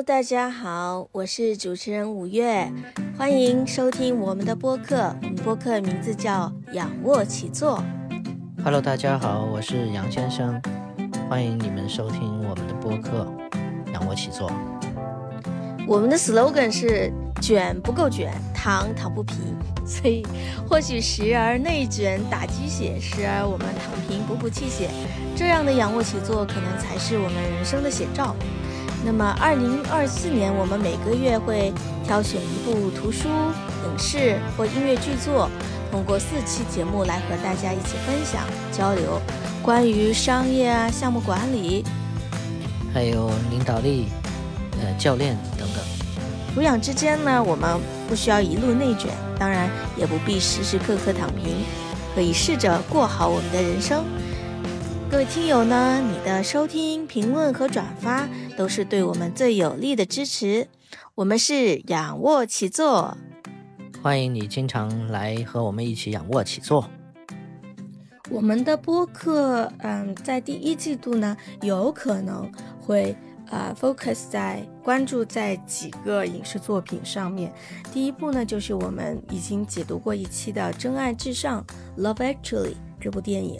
Hello，大家好，我是主持人五月，欢迎收听我们的播客。我们播客名字叫“仰卧起坐”。Hello，大家好，我是杨先生，欢迎你们收听我们的播客《仰卧起坐》。我们的 slogan 是“卷不够卷，躺躺不平”，所以或许时而内卷打鸡血，时而我们躺平补补气血，这样的仰卧起坐可能才是我们人生的写照。那么，二零二四年我们每个月会挑选一部图书、影视或音乐剧作，通过四期节目来和大家一起分享交流关于商业啊、项目管理、还有领导力、呃教练等等。图养之间呢，我们不需要一路内卷，当然也不必时时刻刻躺平，可以试着过好我们的人生。各位听友呢，你的收听、评论和转发都是对我们最有力的支持。我们是仰卧起坐，欢迎你经常来和我们一起仰卧起坐。我们的播客，嗯，在第一季度呢，有可能会呃 focus 在关注在几个影视作品上面。第一部呢，就是我们已经解读过一期的《真爱至上》（Love Actually） 这部电影，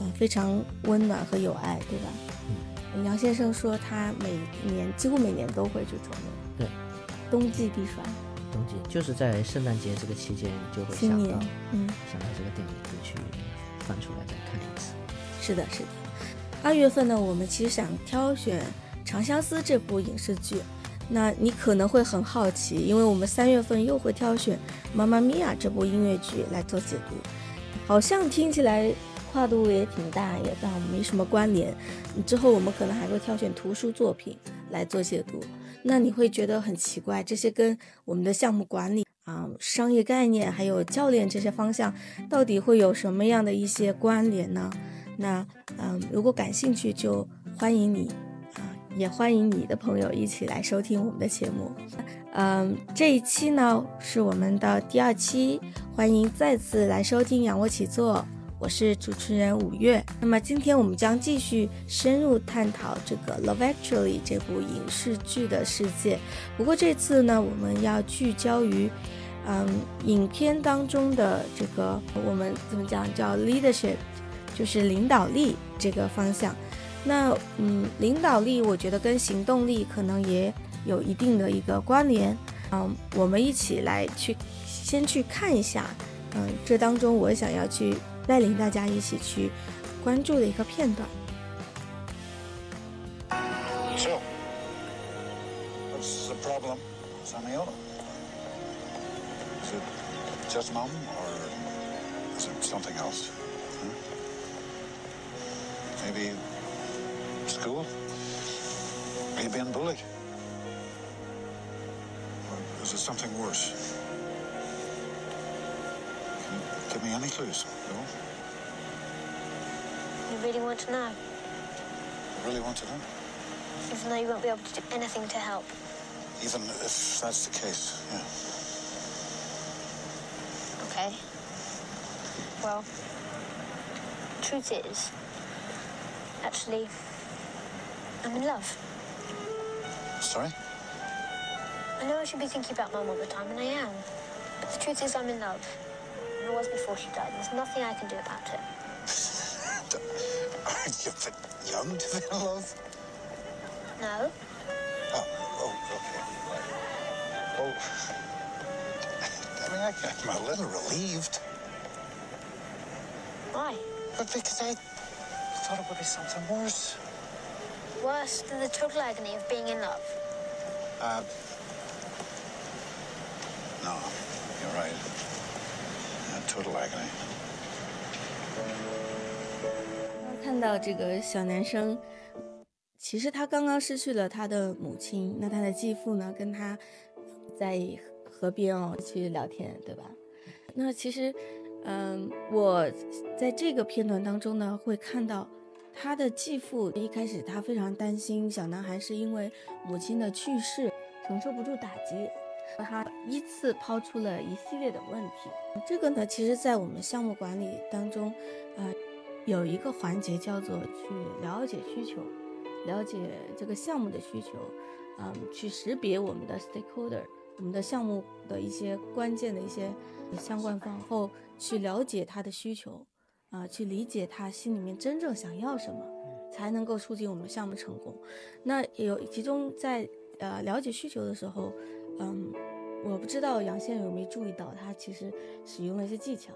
嗯、非常温暖和有爱，对吧？嗯杨先生说他每年几乎每年都会去重温，对，冬季必刷，冬季就是在圣诞节这个期间，就会想到，嗯。想到这个电影，就去翻出来再看一次。是的，是的。二月份呢，我们其实想挑选《长相思》这部影视剧。那你可能会很好奇，因为我们三月份又会挑选《妈妈咪呀》这部音乐剧来做解读，好像听起来跨度也挺大，也但没什么关联。之后我们可能还会挑选图书作品来做解读，那你会觉得很奇怪，这些跟我们的项目管理啊、商业概念还有教练这些方向，到底会有什么样的一些关联呢？那嗯，如果感兴趣，就欢迎你啊、也欢迎你的朋友一起来收听我们的节目。嗯，这一期呢是我们的第二期，欢迎再次来收听仰卧起坐。我是主持人五月。那么今天我们将继续深入探讨这个《Love Actually》这部影视剧的世界。不过这次呢，我们要聚焦于，嗯，影片当中的这个我们怎么讲叫 leadership，就是领导力这个方向。那嗯，领导力我觉得跟行动力可能也有一定的一个关联。嗯，我们一起来去先去看一下，嗯，这当中我想要去带领大家一起去关注的一个片段。So, what's the problem, Samuel? Is it just mom, or is it something else? Huh? Maybe school? Are you being bullied? Or is it something worse? Give me any clues, no? You really want to know, I really want to know. even though you won't be able to do anything to help. Even if that's the case, yeah. Okay. Well, truth is, actually, I'm in love. Sorry? I know I should be thinking about Mum all the time, and I am. But the truth is, I'm in love. Was before she died. There's nothing I can do about it. Aren't you a bit young to be in love? No? Oh, oh, okay. Well, I mean, I, I'm a little relieved, Why? but because I thought it would be something worse. Worse than the total agony of being in love. Uh, no, you're right. 看到这个小男生，其实他刚刚失去了他的母亲，那他的继父呢，跟他在河边哦去聊天，对吧？那其实，嗯，我在这个片段当中呢，会看到他的继父一开始他非常担心小男孩是因为母亲的去世承受不住打击，他依次抛出了一系列的问题。这个呢，其实在我们项目管理当中，呃，有一个环节叫做去了解需求。了解这个项目的需求，嗯，去识别我们的 stakeholder，我们的项目的一些关键的一些相关方后，去了解他的需求，啊，去理解他心里面真正想要什么，才能够促进我们项目成功。那有其中在呃了解需求的时候，嗯，我不知道杨先生有没有注意到，他其实使用了一些技巧，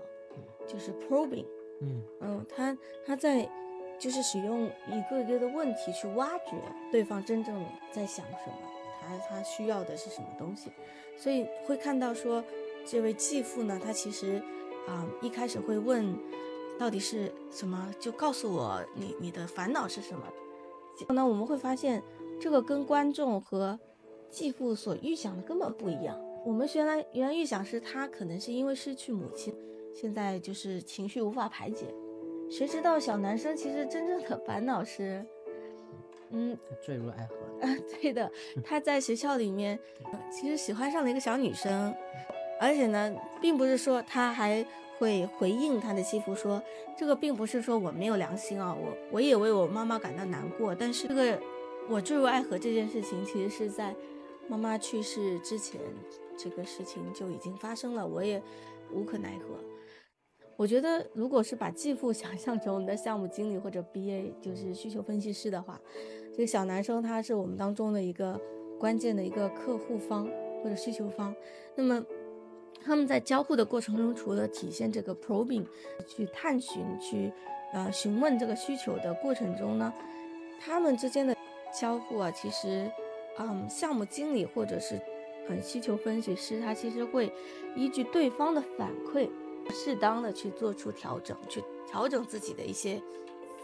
就是 probing，嗯。嗯，他他在就是使用一个一个的问题去挖掘对方真正在想什么，他他需要的是什么东西，所以会看到说这位继父呢，他其实啊、一开始会问到底是什么，就告诉我你你的烦恼是什么。结果呢，我们会发现这个跟观众和继父所预想的根本不一样。我们原来原来预想是他可能是因为失去母亲，现在就是情绪无法排解。谁知道小男生其实真正的烦恼是，嗯，坠入爱河对的，他在学校里面，呃其实喜欢上了一个小女生，而且呢，并不是说他还会回应他的继父说，这个并不是说我没有良心啊，我我也为我妈妈感到难过，但是这个我坠入爱河这件事情，其实是在妈妈去世之前，这个事情就已经发生了，我也无可奈何。我觉得，如果是把继父 想象成我们的项目经理或者 BA，就是需求分析师的话，这个小男生他是我们当中的一个关键的一个客户方或者需求方。那么他们在交互的过程中，除了体现这个 probing 去探寻、去呃询问这个需求的过程中呢，他们之间的交互啊，其实嗯，项目经理或者是嗯需求分析师，他其实会依据对方的反馈。适当的去做出调整，去调整自己的一些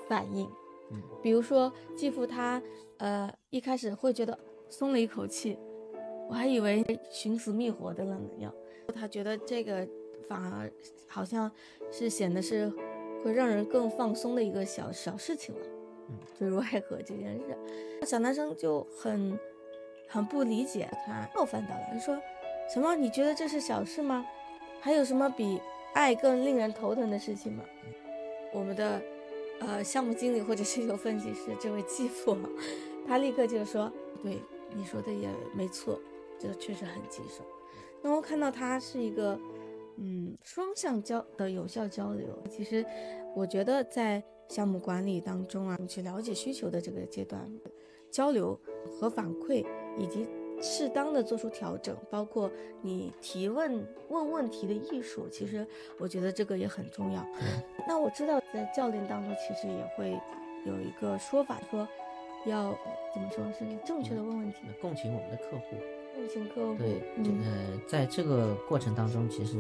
反应。嗯，比如说继父他呃一开始会觉得松了一口气，我还以为寻死觅活的了呢，要他觉得这个反而好像是显得是会让人更放松的一个小小事情了。嗯，坠入爱河这件事，小男生就很很不理解，他冒犯到了，他说什么？你觉得这是小事吗？还有什么比爱更令人头疼的事情吗？我们的呃项目经理或者需求分析师这位继父，他立刻就说：“对你说的也没错，这确实很棘手。”那我看到他是一个嗯双向交的有效交流。其实我觉得在项目管理当中啊，你去了解需求的这个阶段，交流和反馈以及。适当的做出调整，包括你提问问问题的艺术，其实我觉得这个也很重要。那我知道在教练当中，其实也会有一个说法，说要怎么说是正确的问问题，共情我们的客户。共情客户，对，嗯呃，在这个过程当中，其实，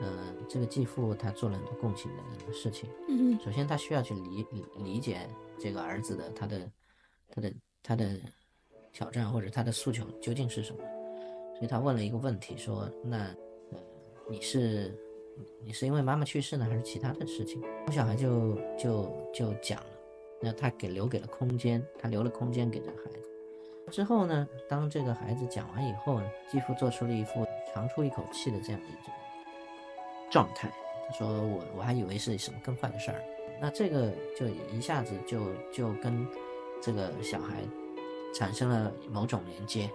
呃，这个继父他做了很多共情的事情。嗯首先，他需要去理理理解这个儿子的他的他的他的挑战或者他的诉求究竟是什么，所以他问了一个问题，说：“那呃，你是你是因为妈妈去世呢，还是其他的事情？”我小孩就就就讲了，那他给留给了空间，他留了空间给这个孩子。之后呢，当这个孩子讲完以后呢，继父做出了一副长出一口气的这样一种状态。他说：“我我还以为是什么更坏的事儿。”那这个就一下子就就跟这个小孩产生了某种连接。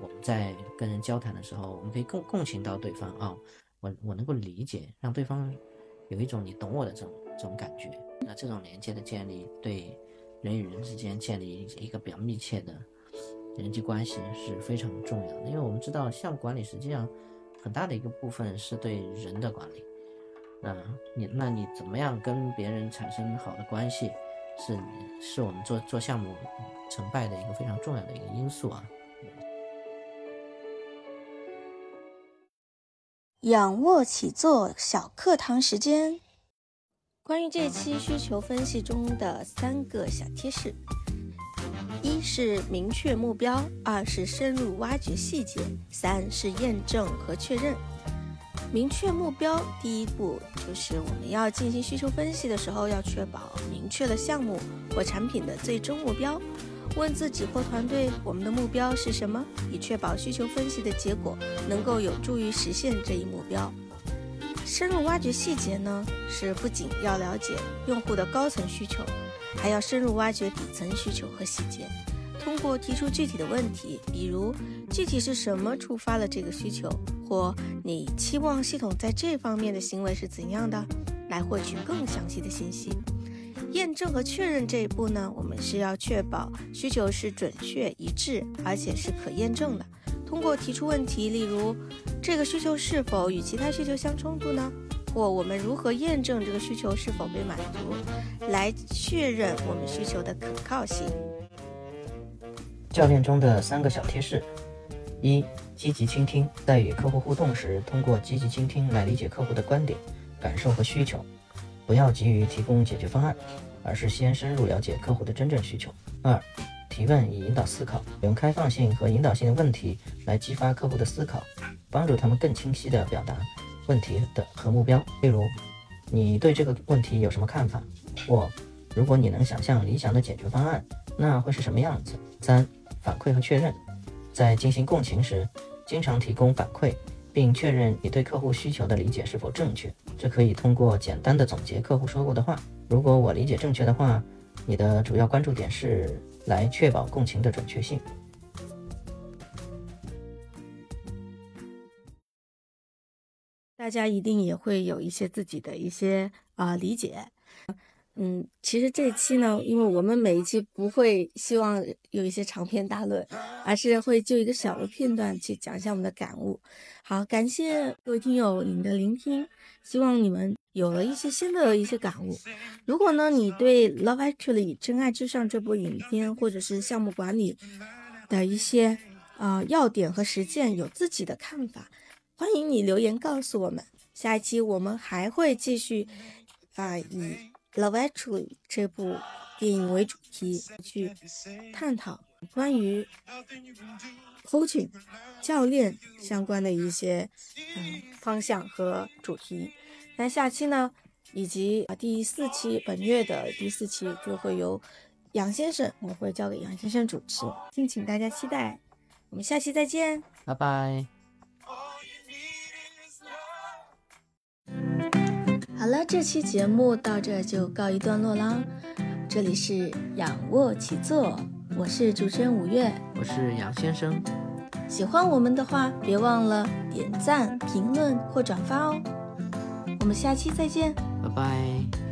我们我们在跟人交谈的时候，我们可以共共情到对方啊、我我能够理解，让对方有一种你懂我的这种这种感觉。那这种连接的建立，对人与人之间建立一个比较密切的人际关系是非常重要的。因为我们知道，项目管理实际上很大的一个部分是对人的管理。那你那你怎么样跟别人产生好的关系，是是我们做做项目成败的一个非常重要的一个因素啊。仰卧起坐小课堂时间，关于这期需求分析中的三个小贴士：一是明确目标，二是深入挖掘细节，三是验证和确认。明确目标，第一步就是我们要进行需求分析的时候，要确保明确了项目或产品的最终目标。问自己或团队，我们的目标是什么，以确保需求分析的结果能够有助于实现这一目标。深入挖掘细节呢，是不仅要了解用户的高层需求，还要深入挖掘底层需求和细节。通过提出具体的问题，比如具体是什么触发了这个需求，或你期望系统在这方面的行为是怎样的，来获取更详细的信息。验证和确认这一步呢，我们是要确保需求是准确一致，而且是可验证的。通过提出问题，例如这个需求是否与其他需求相冲突呢？或我们如何验证这个需求是否被满足，来确认我们需求的可靠性。教练中的三个小贴士：一、积极倾听，在与客户互动时，通过积极倾听来理解客户的观点、感受和需求，不要急于提供解决方案，而是先深入了解客户的真正需求。二、提问以引导思考，用开放性和引导性的问题来激发客户的思考，帮助他们更清晰地表达问题的和目标。例如，你对这个问题有什么看法？或如果你能想象理想的解决方案，那会是什么样子？三。反馈和确认，在进行共情时，经常提供反馈，并确认你对客户需求的理解是否正确。这可以通过简单的总结客户说过的话。如果我理解正确的话，你的主要关注点是来确保共情的准确性。大家一定也会有一些自己的一些啊理解。嗯，其实这期呢，因为我们每一期不会希望有一些长篇大论，而是会就一个小的片段去讲一下我们的感悟。好，感谢各位听友你们的聆听，希望你们有了一些新的一些感悟。如果呢，你对《Love Actually 真爱至上》这部影片或者是项目管理的一些啊要点和实践有自己的看法，欢迎你留言告诉我们。下一期我们还会继续啊以。《Love Actually》这部电影为主题去探讨关于 coaching 教练相关的一些嗯方向和主题。那下期呢，以及第四期本月的第四期就会由杨先生，我会交给杨先生主持，敬请大家期待。我们下期再见，拜拜。好了，这期节目到这就告一段落啦。这里是仰卧起坐，我是主持人五月，我是杨先生。喜欢我们的话，别忘了点赞、评论或转发哦。我们下期再见，拜拜。